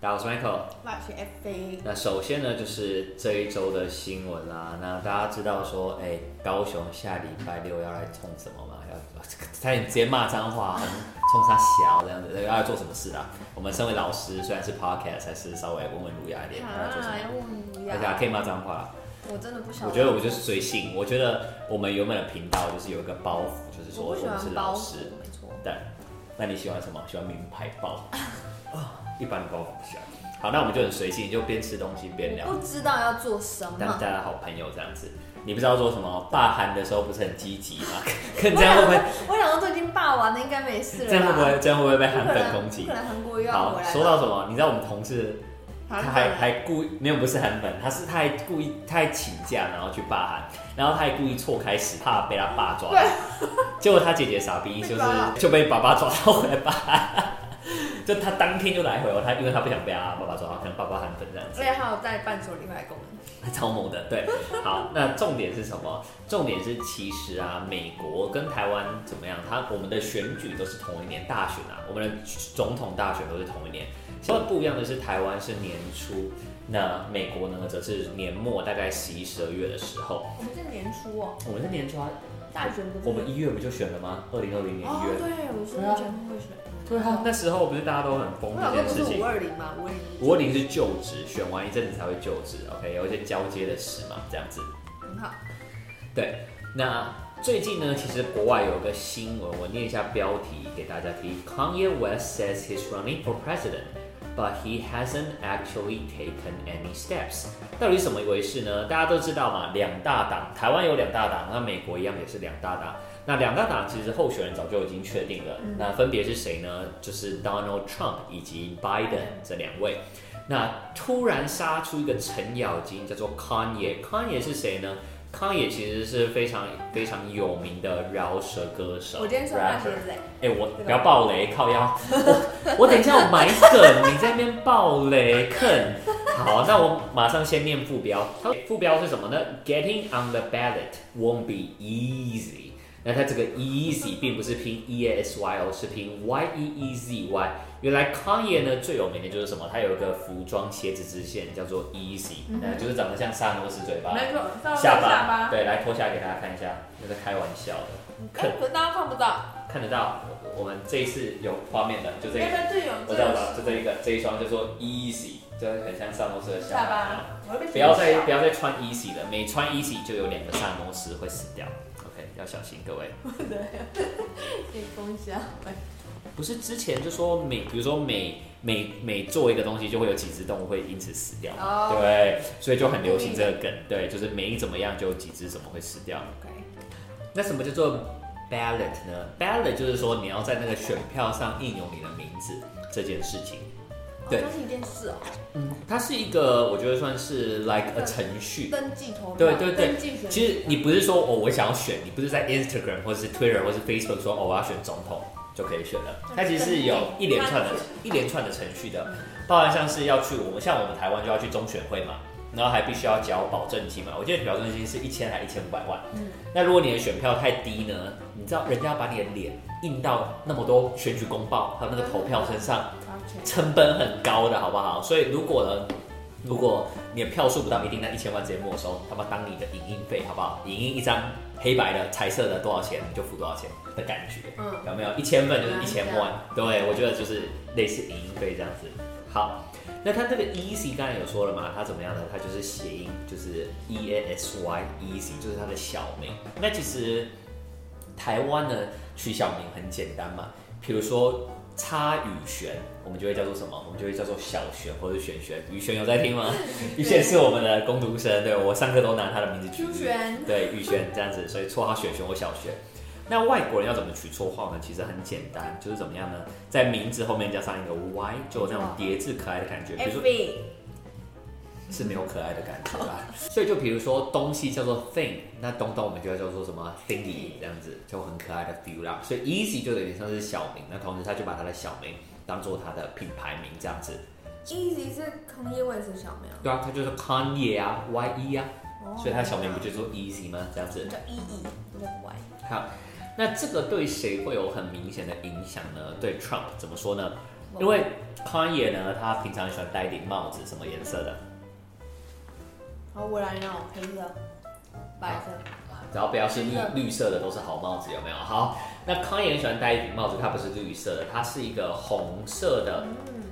大家好，我是 Michael。那首先呢，就是这一周的新闻啦。那大家知道说，哎、高雄下礼拜六要来冲什么吗？要 差点直接骂脏话，很冲他小这样子，要来做什么事啊？我们身为老师，虽然是 podcast，还是稍微温文儒雅一点，要来做什啊，么？大家可以骂脏话啦。我真的不晓得。我觉得我就是随性。我觉得我们原本的频道就是有一个包袱，就是说我们是老师。，没错。对，那你喜欢什么？喜欢名牌包啊？一般的包不喜欢。好，那我们就很随性，就边吃东西边聊，不知道要做什么。当大家好朋友这样子。你不知道做什么？罢韩的时候不是很积极吗？看这样会不会？我想说都已经霸完了，应该没事了吧。这样会不会？这样会不会被韩粉攻击可？能韩国又要好回来，了。说到什么？你知道我们同事他韩还还故意没有不是韩粉，他是他还故意他还请假然后去罢韩，然后他还故意错开始，怕被他爸抓到。结果他姐姐傻逼，就是就被爸爸抓到回来罢韩，就他当天就来回哦，他因为他不想被他爸爸抓到，可能爸爸韩粉这样子所以他有带伴手礼来给我们。超猛的，对。好，那 重点是什么？重点是其实啊，美国跟台湾怎么样？他我们的选举都是同一年，大选啊，我们的总统大选都是同一年。稍微不一样的是，台湾是年初，那美国呢则是年末，大概十一、十二月的时候。我们是年初哦，我们是年初啊，大选不是。我们一月不就选了吗？二零二零年哦，一月。对，我说对啊以前会选。对啊，那时候不是大家都很疯这件事情五。二零吗？五二零。五二零是就职，选完一阵子才会就职，OK，有一些交接的事嘛，这样子。很好。对，那最近呢，其实国外有个新闻，我念一下标题给大家听。Kanye West says he's running for president, but he hasn't actually taken any steps。到底是怎么一回事呢？大家都知道嘛，两大党，台湾有两大党，那美国一样也是两大党。那两大党其实候选人早就已经确定了，那分别是谁呢？就是 Donald Trump 以及 Biden 这两位。那突然杀出一个程咬金，叫做 Kanye。Kanye 是谁呢？Kanye 其实是非常非常有名的饶舌歌手。我今天穿大鞋 rapper 子哎。哎、我不要爆雷，靠腰。我我等一下我埋梗，你在那边爆雷坑。好，那我马上先念副标。副标是什么呢？Getting on the ballot won't be easy。那它这个 easy 并不是拼 e a s y 哦，是拼 y e e z y。原来 Kanye 呢最有名的就是什么？他有一个服装鞋子支线叫做 Easy，呃、就是长得像萨诺斯嘴巴。下下巴，对，来脱下来给大家看一下，那是开玩笑的，哎，可是大家看不到。看得到。我们这一次有画面的，就这个，那个队友我知道了，就这一个，这一双叫做 Easy，就很像萨摩斯的下下巴。不要再不要再穿 Easy 了，每穿 Easy 就有两个萨摩斯会死掉。要小心各位。可以封一下。不是之前就说每，比如说每每每做一个东西，就会有几只动物会因此死掉对，所以就很流行这个梗，对，就是每怎么样就有几只怎么会死掉。OK。那什么叫做 ballot 呢？ballot 就是说你要在那个选票上印有你的名字这件事情。对哦它是一件事哦。嗯，它是一个我觉得算是 like a 程序。登记投票。对对对登记选。其实你不是说哦，我想要选，你不是在 Instagram 或者是 Twitter 或是 Facebook 说哦，我要选总统就可以选了。它其实是有一连串的一连串的程序的，包含像是要去我们像我们台湾就要去中选会嘛，然后还必须要缴保证金嘛。我记得保证金是一千还一千五百万。嗯那如果你的选票太低呢？你知道人家要把你的脸印到那么多选举公报还有那个投票身上，成本很高的好不好？所以如果呢，如果你的票数不到一定，那一千万直接没收，他妈当你的影印费好不好？影印一张黑白的、彩色的多少钱，你就付多少钱的感觉，嗯，有没有？一千份就是一千嗯万，对我觉得就是类似影印费这样子。好，那它这个 easy 刚才有说了嘛，它怎么样呢？它就是谐音，就是 e a s y easy，就是它的小名。那其实台湾呢取小名很简单嘛，比如说差宇璇，我们就会叫做什么？我们就会叫做小璇或者璇璇。宇璇有在听吗？宇璇是我们的攻读生，对我上课都拿他的名字取朱璇对，宇轩这样子，所以绰号璇璇或小璇。那外国人要怎么取绰号呢？其实很简单，就是怎么样呢？在名字后面加上一个 Y，就有那种叠字可爱的感觉。比如说。是没有可爱的感觉啦。所以就比如说东西叫做 thing，那东东我们就要叫做什么 thingy 这样子，就很可爱的 feel 啦。所以 easy 就有点像是小名，那同时他就把他的小名当做他的品牌名这样子。Easy 是康业卫视小名啊，对啊，他就是 Kanye 啊，Y E 啊，哦所以他小名不就做 easy 吗？这样子。叫 E E，不叫 Y。好，那这个对谁会有很明显的影响呢？对 Trump 怎么说呢因为 Kanye 呢，他平常喜欢戴一顶帽子，什么颜色的？好，我来那种黑色、白色。只要不要是绿绿色的，都是好帽子，有没有？好，那 Kanye 很喜欢戴一顶帽子，它不是绿色的，它是一个红色的。嗯，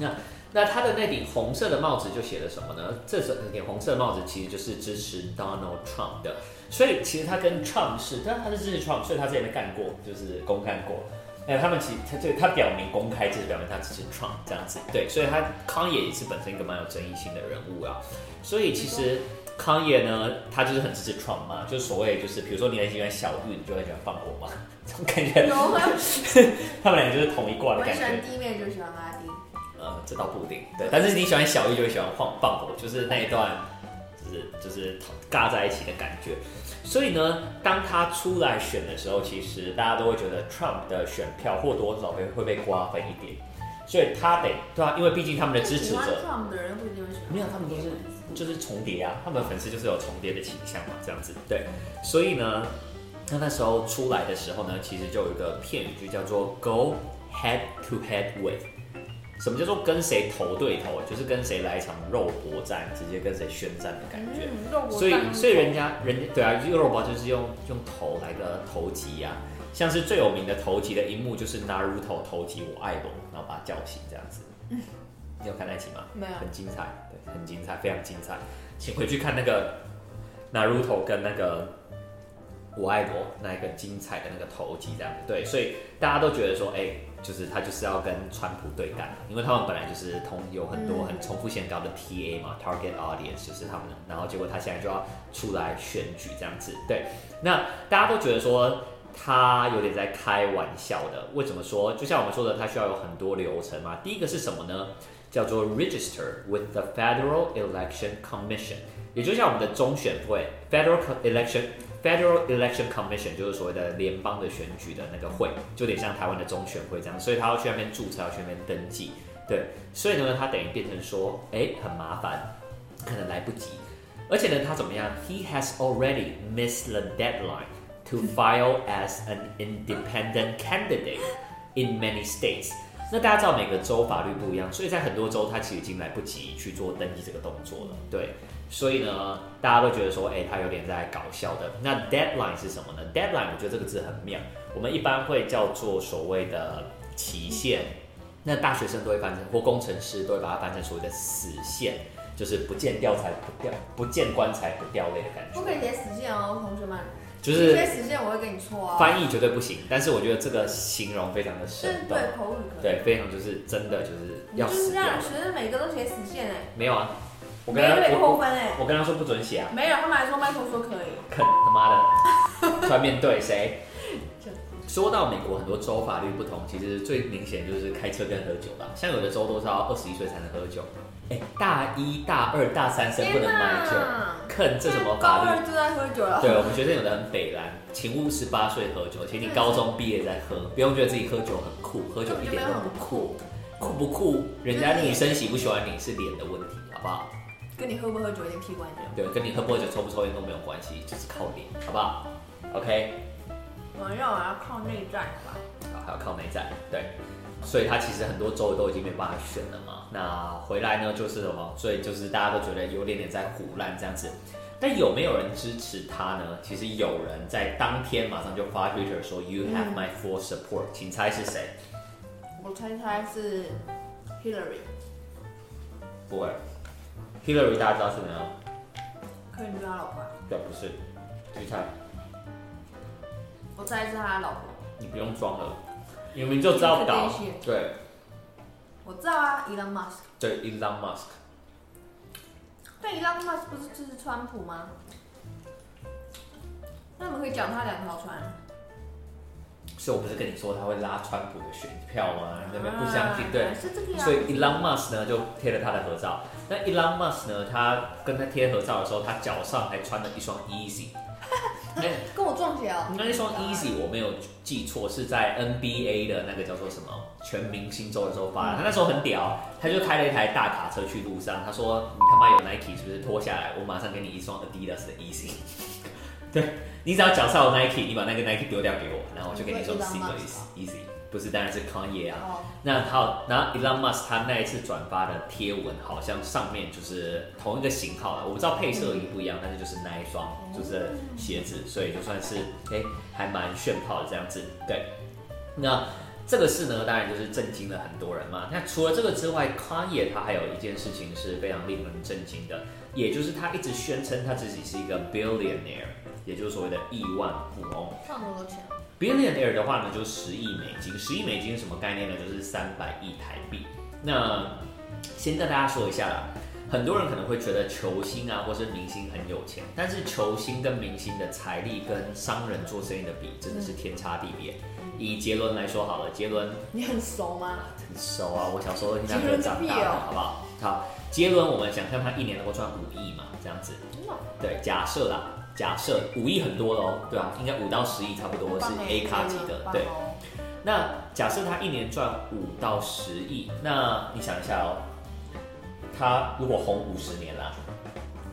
那那他的那顶红色的帽子就写了什么呢？这是那顶红色的帽子其实就是支持 Donald Trump 的，所以其实他跟 Trump 是，但他是支持 Trump，所以他之前没干过，就是公干过。哎，他们其实他对他表明公开，就是表明他支持 Trump 这样子，对，所以他康也也是本身一个蛮有争议性的人物啊。所以其实康也呢，他就是很支持 Trump 嘛，就是所谓就是比如说你很喜欢小玉，你就很喜欢放火嘛，这种感觉，有啊，他们两个就是同一挂我的感觉。我喜欢弟妹，就喜欢阿弟。呃，这倒不一定，对。但是你喜欢小玉，就会喜欢放放火，就是那一段，就是就是尬在一起的感觉。所以呢，当他出来选的时候，其实大家都会觉得 Trump 的选票或多或少会会被瓜分一点，所以他得对啊，因为毕竟他们的支持者 Trump 的人不一定会选。没有，他们都是就是重叠啊，他们的粉丝就是有重叠的倾向嘛，这样子对。所以呢，他那时候出来的时候呢，其实就有一个片语就叫做 “go head to head with”。什么叫做跟谁头对头？就是跟谁来一场肉搏战，直接跟谁宣战的感觉。嗯，肉搏所以所以人家人家对啊，这个肉搏就是用用头来个头击啊，像是最有名的头击的一幕就是 Naruto 头击我爱龙，然后把他叫醒这样子。你有看那集吗？没有很精彩，对，很精彩，非常精彩，请回去看那个 Naruto 跟那个我爱罗那一个精彩的那个头击这样子，对，所以大家都觉得说，哎、就是他就是要跟川普对干，因为他们本来就是同有很多很重复性高的 TA 嘛、t a r g e t audience 就是他们，然后结果他现在就要出来选举这样子，对，那大家都觉得说他有点在开玩笑的，为什么说？就像我们说的，他需要有很多流程嘛，第一个是什么呢？叫做 register with the Federal Election Commission，也就像我们的中选会 Federal Election Federal Election Commission 就是所谓的联邦的选举的那个会，就有点像台湾的中选会这样，所以他要去那边注册，要去那边登记，对，所以呢，他等于变成说，哎，很麻烦，可能来不及，而且呢，他怎么样？He has already missed the deadline to file as an independent candidate in many states。那大家知道每个州法律不一样，所以在很多州他其实已经来不及去做登记这个动作了。对，所以呢，大家都觉得说，哎、他有点在搞笑的。那 deadline 是什么呢？deadline 我觉得这个字很妙，我们一般会叫做所谓的期限。那大学生都会翻成，或工程师都会把它翻成所谓的死线，就是不见棺材不掉，不见棺材不掉泪的感觉。不可以写死线哦，同学们。就是你写死线我会给你错啊。翻译绝对不行，但是我觉得这个形容非常的生动，对口语。对，非常就是真的就是就是要死掉了这样，。学生每个都写死线哎，没有啊，我没跟他有扣分哎。我跟他说不准写啊，没有，他们还说麦克说可以。肯他妈的，出来面对谁？说到美国很多州法律不同，其实最明显就是开车跟喝酒吧。像有的州都是要二十一岁才能喝酒，哎、大一、大二、大三生不能买酒，看这什么法律？二就在喝酒了。对我们学生有的很北蓝，请勿十八岁喝酒，请你高中毕业再喝，不用觉得自己喝酒很酷，喝酒一点都不酷，酷不酷？人家女生喜不喜欢你是脸的问题，好不好？跟你喝不喝酒有点屁关系。对，跟你喝不喝酒、抽不抽烟都没有关系，就是靠脸，好不好？OK，没有啊，要靠内战吧。好，还要靠内在，对，所以他其实很多州都已经没办法选了嘛。那回来呢，就是什么？所以就是大家都觉得有点点在胡乱这样子。但有没有人支持他呢？其实有人在当天马上就发 Twitter 说 “You have my full support”，、请猜是谁？我猜猜是 Hillary，不会，Hillary 大家知道是谁吗？可以是他老婆啊。对，不是，去猜，我猜是他老婆。你不用装了，你们就知道搞 Kardashian。对我知道啊，Elon Musk。对，Elon Musk。但 Elon Musk 不是支持川普吗？那我们可以讲他两条船。所以我不是跟你说他会拉川普的选票吗？你那边不相信，啊对。所以 Elon Musk 呢就贴了他的合照。那 Elon Musk 呢，他跟他贴合照的时候，他脚上还穿了一双 Easy。那 跟我撞鞋哦。那一双 Easy 我没有记错，是在 NBA 的那个叫做什么全明星周的时候发的。他那时候很屌，他就开了一台大卡车去路上，他说：“你他妈有 Nike 是不是？脱下来，我马上给你一双 Adidas 的 Easy。”对你只要脚上有 Nike，你把那个 Nike 丢掉给我，然后我就给你一双你说 Musk 哦 Easy。不不是，当然是 Kanye 啊。哦，那好，然后 Elon Musk 他那一次转发的贴文，好像上面就是同一个型号了，我不知道配色已经不一样，但是就是那一双就是鞋子，所以就算是哎、还蛮炫炮的这样子。对，那这个事呢，当然就是震惊了很多人嘛。那除了这个之外，Kanye 他还有一件事情是非常令人震惊的，也就是他一直宣称他自己是一个 billionaire，也就是所谓的亿万富翁。赚多少钱？billionaire 的话呢，就十亿美金。十亿美金是什么概念呢？就是三百亿台币。那先跟大家说一下啦，很多人可能会觉得球星啊，或是明星很有钱，但是球星跟明星的财力跟商人做生意的比，真的是天差地别。以杰伦来说好了，杰伦你很熟吗？很熟啊，我小时候都听他杰伦歌长大的，个屁哦好不好？好，杰伦，我们想象他一年能够赚五亿嘛，这样子。对，假设啦，假设五亿很多喽，对啊，应该五到十亿差不多是 A 卡级的，对。那假设他一年赚五到十亿，那你想一下哦，他如果红五十年啦，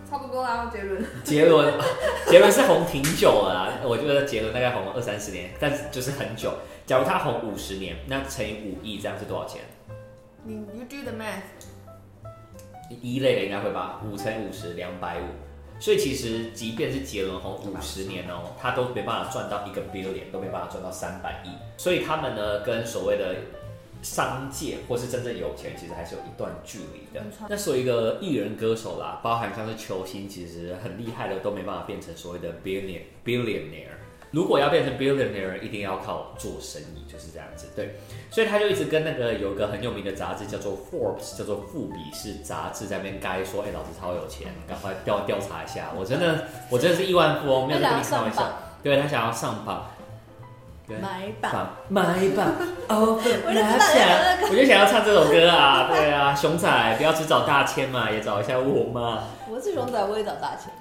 差不多啦，杰伦。杰伦，杰伦是红挺久了啦，我觉得杰伦大概红了二三十年，但是就是很久。假如他红五十年，那乘以五亿，这样是多少钱？你 you do the math。一类的应该会吧，五乘以五十，两百五。所以其实即便是杰伦红五十年哦，他都没办法赚到一个 billion，都没办法赚到三百亿。所以他们呢，跟所谓的商界或是真正有钱，其实还是有一段距离的。那所以一个艺人歌手啦，包含像是球星，其实很厉害的都没办法变成所谓的 billion billionaire。如果要变成 billionaire，一定要靠做生意，就是这样子。对，所以他就一直跟那个有一个很有名的杂志叫做 Forbes，叫做富比士杂志，在那边该说，哎、老子超有钱，赶快调调查一下。我真的，我真的是亿万富翁，没有在跟你开玩笑。对他想要上榜，对买。榜买榜，open 我就知道你要我就想要唱这首歌啊，对啊，熊仔不要只找大千嘛，也找一下我嘛。我是熊仔，我也找大钱。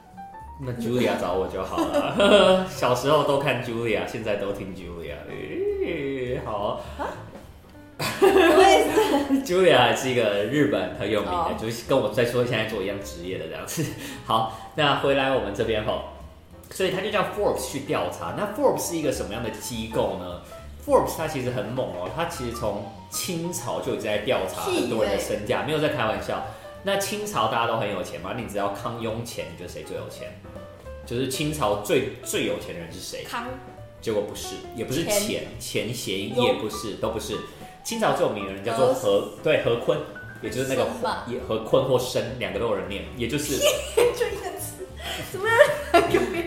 那 Julia 找我就好了。小时候都看 Julia，现在都听 Julia。诶好我也是。Julia 还是一个日本很有名的哦就是跟我在说现在做一样职业的这样子。好，那回来我们这边吼，所以他就叫 Forbes 去调查。那 Forbes 是一个什么样的机构呢？Forbes 它其实很猛哦，它其实从清朝就已经在调查很多人的身价，没有在开玩笑。那清朝大家都很有钱嘛？你只要康雍乾，你觉得谁最有钱？就是清朝最最有钱的人是谁？康结果不是，也不是钱钱钱谐音，也不是，都不是。清朝最有名的人叫做何，对何坤，也就是那个也何坤或生，两个都有人念，也就是 就一个字，怎么样？有别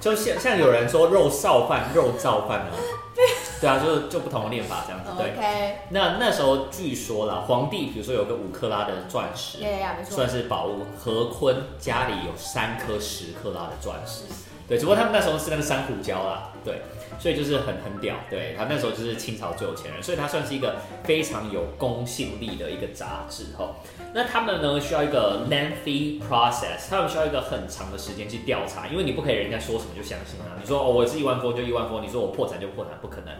就像像有人说肉臊饭、肉燥饭啊，对啊，就是就不同的念法这样子。对，OK，那那时候据说啦，皇帝比如说有个五克拉的钻石，对呀，没错算。是宝物。何坤家里有三颗十克拉的钻石，对，只不过他们那时候是那个珊瑚礁啦，对，所以就是很很屌，对他那时候就是清朝最有钱人，所以他算是一个非常有公信力的一个杂志哈。那他们呢需要一个 lengthy process，他们需要一个很长的时间去调查，因为你不可以人家说什么就相信啊。你说哦我是亿万富翁就亿万富翁，你说我破产就破产，不可能。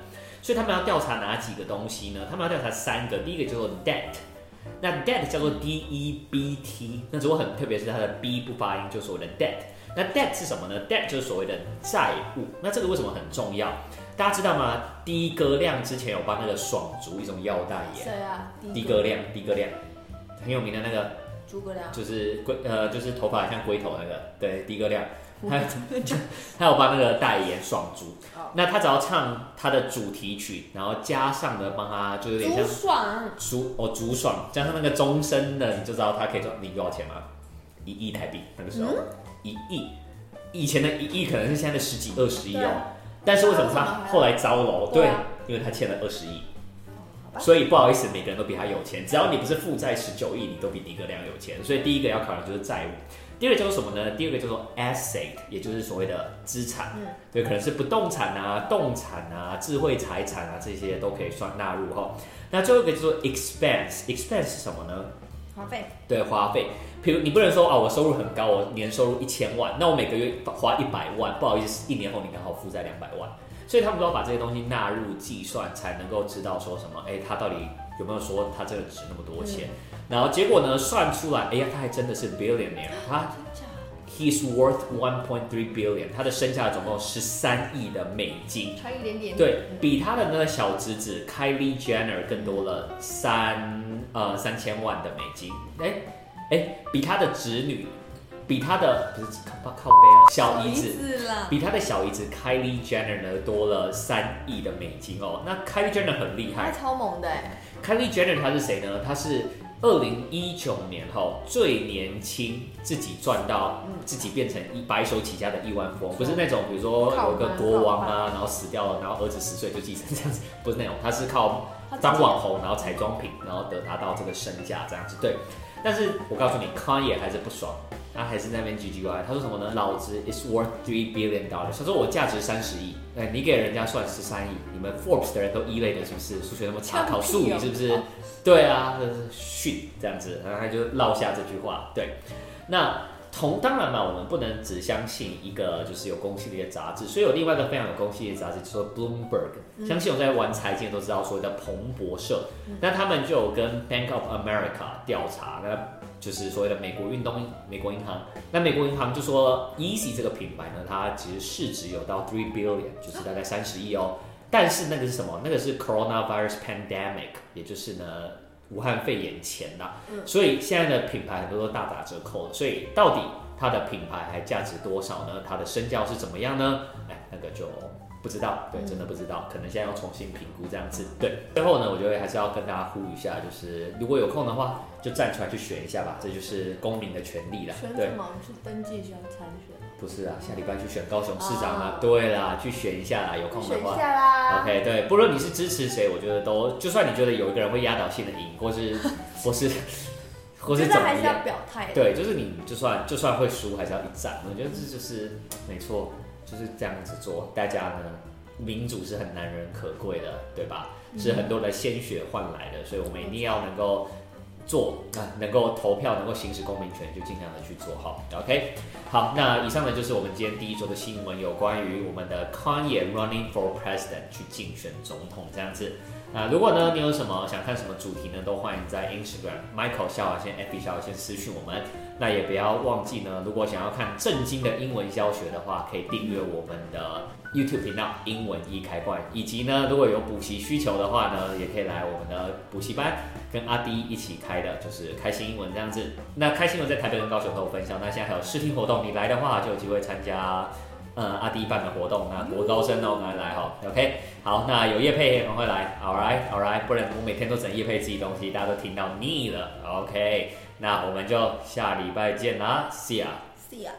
所以他们要调查哪几个东西呢？他们要调查三个，第一个叫做 debt。那 debt 叫做 D E B T，那只不过很特别是它的 B 不发音，就是所谓的 debt。那 debt 是什么呢？debt 就是所谓的债务。那这个为什么很重要？大家知道吗？低哥亮之前有帮那个爽竹一种药代言，谁啊？低哥亮，低哥亮很有名的那个，诸葛亮。就是龟呃，就是头发像龟头那个，对，低哥亮。他 他有帮那个代言爽竹哦，那他只要唱他的主题曲，然后加上呢帮他就有点像竹爽，竹哦竹爽，加上那个终身的，你就知道他可以赚你多少钱吗？一亿台币，那个时候一亿，以前的一亿可能是现在的十几二十亿哦。但是为什么他后来遭楼？对因为他欠了二十亿，所以不好意思，每个人都比他有钱。只要你不是负债十九亿，你都比迪格亮有钱。所以第一个要考量就是债务，第二个叫做什么呢？第二个叫做 asset，也就是所谓的资产。嗯对，可能是不动产啊、动产啊、智慧财产啊这些都可以算纳入哈。那最后一个叫做 expense，expense 是什么呢？花费。对，花费。比如你不能说啊，我收入很高，我年收入一千万，那我每个月花一百万，不好意思，一年后你刚好负债两百万，所以他们都要把这些东西纳入计算，才能够知道说什么，哎，他到底有没有说他这个值那么多钱？然后结果呢，算出来，哎呀，他还真的是 billionaire，他？He's worth one point three billion，他的身价总共十三亿的美金，差一点点。对比他的那个小侄子 Kylie Jenner 更多了三呃三千万的美金。哎哎，比他的侄女，比他的不是靠靠背啊，小姨子。比他的小姨子 Kylie Jenner 呢多了三亿的美金哦。那 Kylie Jenner 很厉害他超猛的哎，，Kylie Jenner 她是谁呢？她是二零一九年后最年轻自己赚到嗯。自己变成一白手起家的亿万富翁，不是那种比如说靠有个国王啊，然后死掉了，然后儿子十岁就继承这样子，不是那种，他是靠当网红，然后彩妆品，然后得达到这个身价这样子。对，但是我告诉你，Kanye 还是不爽，他还是在那边唧唧歪歪。他说什么呢？老子 is worth three billion dollars。他说我价值三十亿，哎，你给人家算十三亿，你们 Forbes 的人都一类的，是不是？数学那么差，考数理是不是？对啊，训这样子，然后他就落下这句话。对，那同当然嘛，我们不能只相信一个就是有公信力的杂志，所以有另外一个非常有公信力的杂志，叫做 Bloomberg。相信我在玩财经的都知道所谓的彭博社，那他们就有跟 Bank of America 调查，那就是所谓的美国运动美国银行。那美国银行就说 Easy 这个品牌呢，它其实市值有到 three billion，就是大概三十亿哦。但是那个是什么？那个是 coronavirus pandemic，也就是呢武汉肺炎前啦。所以现在的品牌很多都大打折扣了。所以到底它的品牌还价值多少呢？它的身价是怎么样呢？哎，那个就不知道，对，真的不知道，可能现在要重新评估这样子。对，最后呢，我觉得还是要跟大家呼吁一下，就是如果有空的话，就站出来去选一下吧，这就是公民的权利啦。对选什，么？是登记想参选，不是啊，下礼拜去选高雄市长啊哦，对啦，去选一下啦，有空的话。选一下啦。OK，对，不论你是支持谁，我觉得都，就算你觉得有一个人会压倒性的赢，或是 或是或是怎么觉得还是要样，表态的。对，就是你就算就算会输，还是要一战。我觉得这就是没错，就是这样子做。大家呢，民主是很难人可贵的，对吧？是很多的鲜血换来的，所以我们一定要能够做啊，能够投票，能够行使公民权，就尽量的去做好。OK，好，那以上呢就是我们今天第一周的新闻，有关于我们的 Kanye running for president 去竞选总统这样子。那如果呢你有什么想看什么主题呢，都欢迎在 Instagram Michael 下划线 FB 下划线私讯我们。那也不要忘记呢，如果想要看正经的英文教学的话，可以订阅我们的 YouTube 频道英文一开罐，以及呢如果有补习需求的话呢，也可以来我们的补习班，跟阿迪一起开的，就是开心英文这样子。那开心英文在台北跟高雄都有分享，那现在还有试听活动，你来的话就有机会参加。呃，阿迪办的活动，那国高生哦，来来哈，OK，好，那有叶配赶快来，All right，All right，不然我每天都整叶配自己东西，大家都听到腻了，OK，那我们就下礼拜见啦，See ya。See ya。